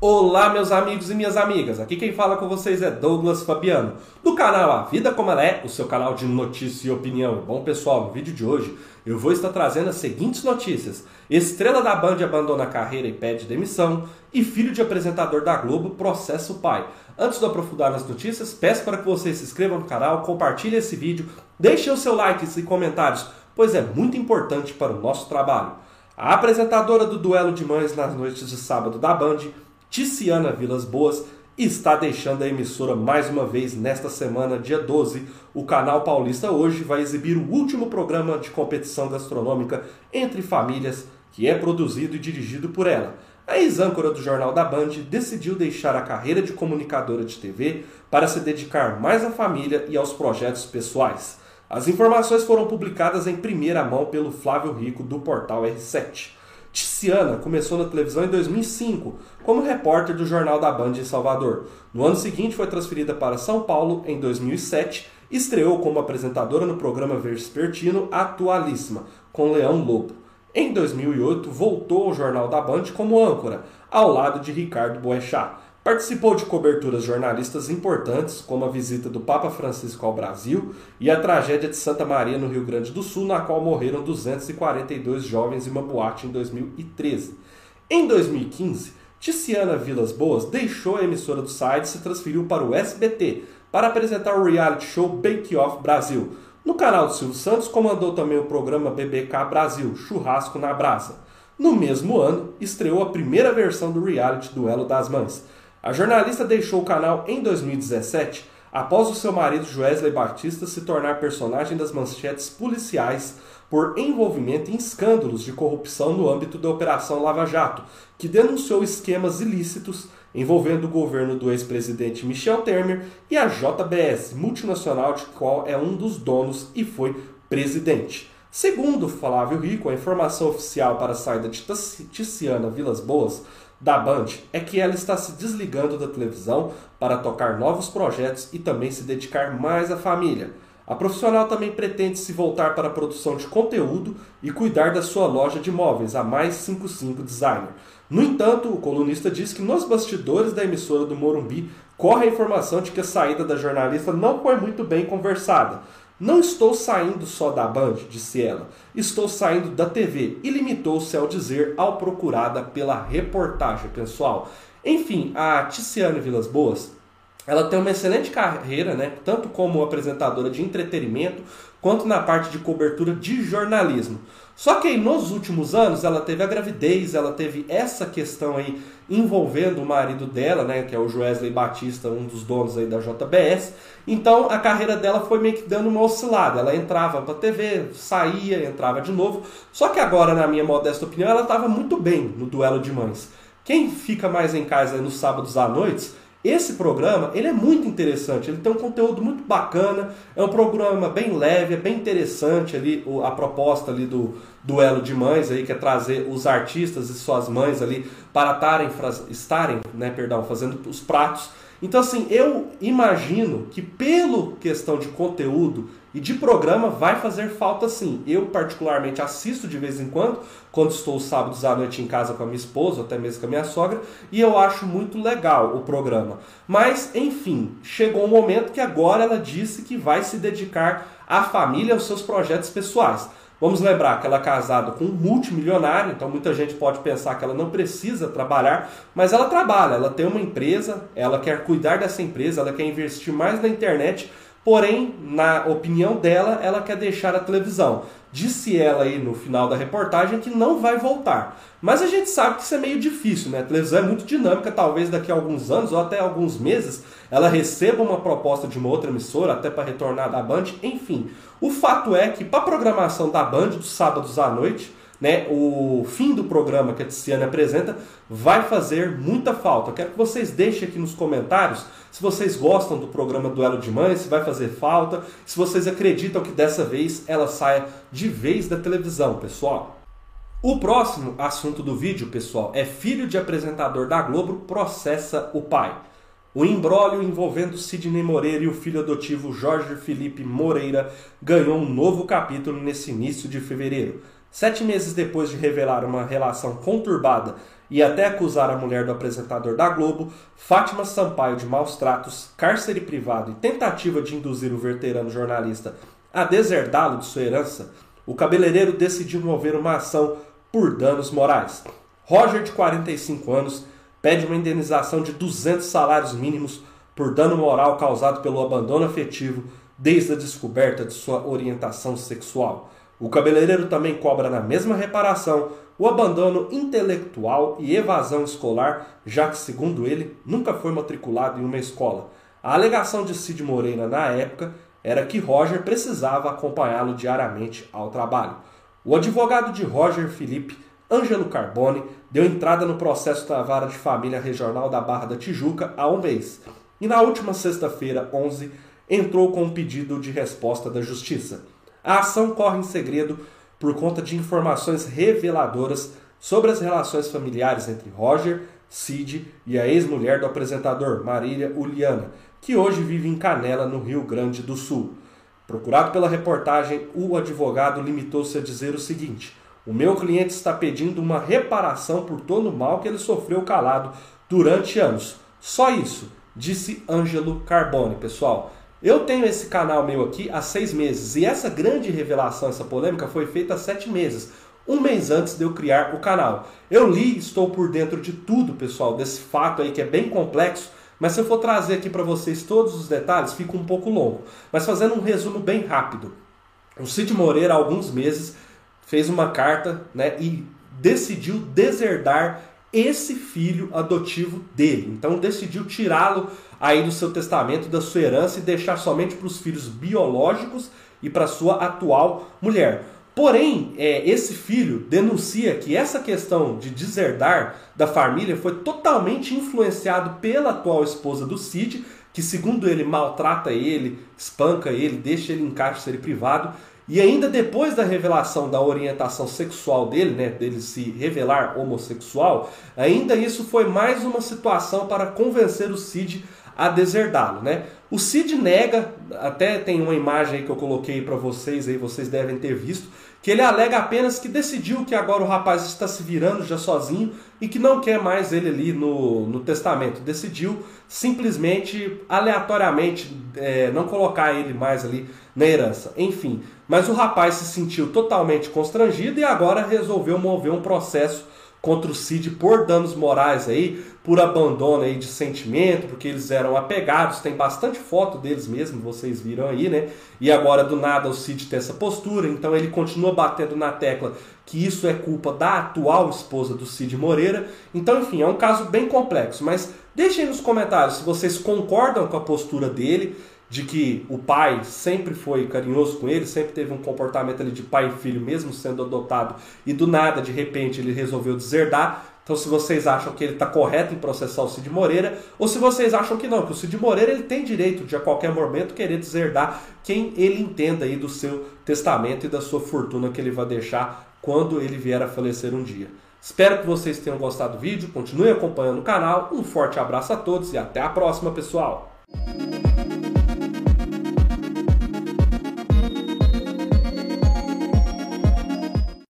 Olá, meus amigos e minhas amigas. Aqui quem fala com vocês é Douglas Fabiano, do canal A Vida Como Ela É, o seu canal de notícia e opinião. Bom, pessoal, no vídeo de hoje eu vou estar trazendo as seguintes notícias: Estrela da Band abandona a carreira e pede demissão, e filho de apresentador da Globo processa o pai. Antes de aprofundar nas notícias, peço para que vocês se inscrevam no canal, compartilhem esse vídeo, deixem o seu like e comentários, pois é muito importante para o nosso trabalho. A apresentadora do Duelo de Mães nas noites de sábado da Band Ticiana Vilas Boas está deixando a emissora mais uma vez nesta semana, dia 12. O canal Paulista hoje vai exibir o último programa de competição gastronômica entre famílias que é produzido e dirigido por ela. A ex-âncora do Jornal da Band decidiu deixar a carreira de comunicadora de TV para se dedicar mais à família e aos projetos pessoais. As informações foram publicadas em primeira mão pelo Flávio Rico do portal R7. Tiziana começou na televisão em 2005 como repórter do Jornal da Band em Salvador. No ano seguinte foi transferida para São Paulo em 2007 e estreou como apresentadora no programa vespertino Atualíssima, com Leão Lobo. Em 2008 voltou ao Jornal da Band como âncora, ao lado de Ricardo Boechat. Participou de coberturas jornalistas importantes, como a visita do Papa Francisco ao Brasil e a tragédia de Santa Maria, no Rio Grande do Sul, na qual morreram 242 jovens em uma boate em 2013. Em 2015, Ticiana Vilas Boas deixou a emissora do site e se transferiu para o SBT para apresentar o reality show Bake Off Brasil. No canal do Silvio Santos, comandou também o programa BBK Brasil, Churrasco na Brasa. No mesmo ano, estreou a primeira versão do reality Duelo das Mães. A jornalista deixou o canal em 2017 após o seu marido Joesley Batista se tornar personagem das manchetes policiais por envolvimento em escândalos de corrupção no âmbito da Operação Lava Jato, que denunciou esquemas ilícitos envolvendo o governo do ex-presidente Michel Temer e a JBS, multinacional de qual é um dos donos e foi presidente. Segundo Flávio Rico, a informação oficial para a saída de Ticiana Vilas Boas da Band é que ela está se desligando da televisão para tocar novos projetos e também se dedicar mais à família. A profissional também pretende se voltar para a produção de conteúdo e cuidar da sua loja de móveis, a Mais 55 Designer. No entanto, o colunista diz que nos bastidores da emissora do Morumbi corre a informação de que a saída da jornalista não foi muito bem conversada. Não estou saindo só da Band, disse ela. Estou saindo da TV e limitou-se ao dizer ao procurada pela reportagem, pessoal. Enfim, a Ticiane Vilas Boas, ela tem uma excelente carreira, né, tanto como apresentadora de entretenimento, quanto na parte de cobertura de jornalismo. Só que aí, nos últimos anos ela teve a gravidez, ela teve essa questão aí envolvendo o marido dela, né, que é o Joesley Batista, um dos donos aí da JBS. Então a carreira dela foi meio que dando uma oscilada. Ela entrava para TV, saía, entrava de novo. Só que agora, na minha modesta opinião, ela estava muito bem no duelo de mães. Quem fica mais em casa nos sábados à noite esse programa ele é muito interessante, ele tem um conteúdo muito bacana, é um programa bem leve, é bem interessante ali a proposta ali do duelo de mães aí que é trazer os artistas e suas mães ali para tarem, estarem, né, perdão, fazendo os pratos. Então, assim, eu imagino que, pelo questão de conteúdo e de programa, vai fazer falta sim. Eu, particularmente, assisto de vez em quando, quando estou sábados à noite em casa com a minha esposa, ou até mesmo com a minha sogra, e eu acho muito legal o programa. Mas, enfim, chegou um momento que agora ela disse que vai se dedicar à família aos seus projetos pessoais. Vamos lembrar que ela é casada com um multimilionário, então muita gente pode pensar que ela não precisa trabalhar, mas ela trabalha, ela tem uma empresa, ela quer cuidar dessa empresa, ela quer investir mais na internet, porém, na opinião dela, ela quer deixar a televisão. Disse ela aí no final da reportagem que não vai voltar. Mas a gente sabe que isso é meio difícil, né? A televisão é muito dinâmica, talvez daqui a alguns anos ou até alguns meses ela receba uma proposta de uma outra emissora, até para retornar da Band, enfim. O fato é que para a programação da Band dos sábados à noite, né, o fim do programa que a Tiziane apresenta vai fazer muita falta. Eu quero que vocês deixem aqui nos comentários se vocês gostam do programa Duelo de Mães, se vai fazer falta, se vocês acreditam que dessa vez ela saia de vez da televisão, pessoal. O próximo assunto do vídeo, pessoal, é filho de apresentador da Globo processa o pai. O imbróglio envolvendo Sidney Moreira e o filho adotivo Jorge Felipe Moreira ganhou um novo capítulo nesse início de fevereiro. Sete meses depois de revelar uma relação conturbada e até acusar a mulher do apresentador da Globo, Fátima Sampaio, de maus tratos, cárcere privado e tentativa de induzir o veterano jornalista a deserdá-lo de sua herança, o cabeleireiro decidiu mover uma ação por danos morais. Roger, de 45 anos, pede uma indenização de 200 salários mínimos por dano moral causado pelo abandono afetivo desde a descoberta de sua orientação sexual. O cabeleireiro também cobra na mesma reparação o abandono intelectual e evasão escolar, já que, segundo ele, nunca foi matriculado em uma escola. A alegação de Cid Moreira na época era que Roger precisava acompanhá-lo diariamente ao trabalho. O advogado de Roger Felipe, Ângelo Carbone, deu entrada no processo da Vara de Família Regional da Barra da Tijuca há um mês. E na última sexta-feira, 11, entrou com um pedido de resposta da Justiça. A ação corre em segredo por conta de informações reveladoras sobre as relações familiares entre Roger, Cid e a ex-mulher do apresentador, Marília Uliana, que hoje vive em Canela, no Rio Grande do Sul. Procurado pela reportagem, o advogado limitou-se a dizer o seguinte: O meu cliente está pedindo uma reparação por todo o mal que ele sofreu calado durante anos. Só isso, disse Ângelo Carbone, pessoal. Eu tenho esse canal meu aqui há seis meses e essa grande revelação, essa polêmica, foi feita há sete meses, um mês antes de eu criar o canal. Eu li, estou por dentro de tudo, pessoal, desse fato aí que é bem complexo, mas se eu for trazer aqui para vocês todos os detalhes, fica um pouco longo. Mas fazendo um resumo bem rápido, o Cid Moreira, há alguns meses, fez uma carta né, e decidiu deserdar esse filho adotivo dele. Então decidiu tirá-lo aí do seu testamento, da sua herança e deixar somente para os filhos biológicos e para sua atual mulher. Porém, é, esse filho denuncia que essa questão de deserdar da família foi totalmente influenciado pela atual esposa do Cid, que segundo ele maltrata ele, espanca ele, deixa ele em cárcere privado e ainda depois da revelação da orientação sexual dele, né, dele se revelar homossexual, ainda isso foi mais uma situação para convencer o Cid a deserdá-lo, né? O Cid nega, até tem uma imagem aí que eu coloquei para vocês aí, vocês devem ter visto, que ele alega apenas que decidiu que agora o rapaz está se virando já sozinho e que não quer mais ele ali no, no testamento. Decidiu simplesmente, aleatoriamente, é, não colocar ele mais ali na herança. Enfim, mas o rapaz se sentiu totalmente constrangido e agora resolveu mover um processo contra o Cid por danos morais aí, por abandono aí de sentimento, porque eles eram apegados, tem bastante foto deles mesmo, vocês viram aí, né? E agora do nada o Cid tem essa postura, então ele continua batendo na tecla que isso é culpa da atual esposa do Cid Moreira. Então, enfim, é um caso bem complexo, mas deixem nos comentários se vocês concordam com a postura dele, de que o pai sempre foi carinhoso com ele, sempre teve um comportamento ali de pai e filho, mesmo sendo adotado, e do nada, de repente, ele resolveu deserdar. Então, se vocês acham que ele está correto em processar o Cid Moreira, ou se vocês acham que não, que o Cid Moreira ele tem direito de a qualquer momento querer deserdar quem ele entenda aí do seu testamento e da sua fortuna que ele vai deixar quando ele vier a falecer um dia. Espero que vocês tenham gostado do vídeo, continue acompanhando o canal, um forte abraço a todos e até a próxima, pessoal!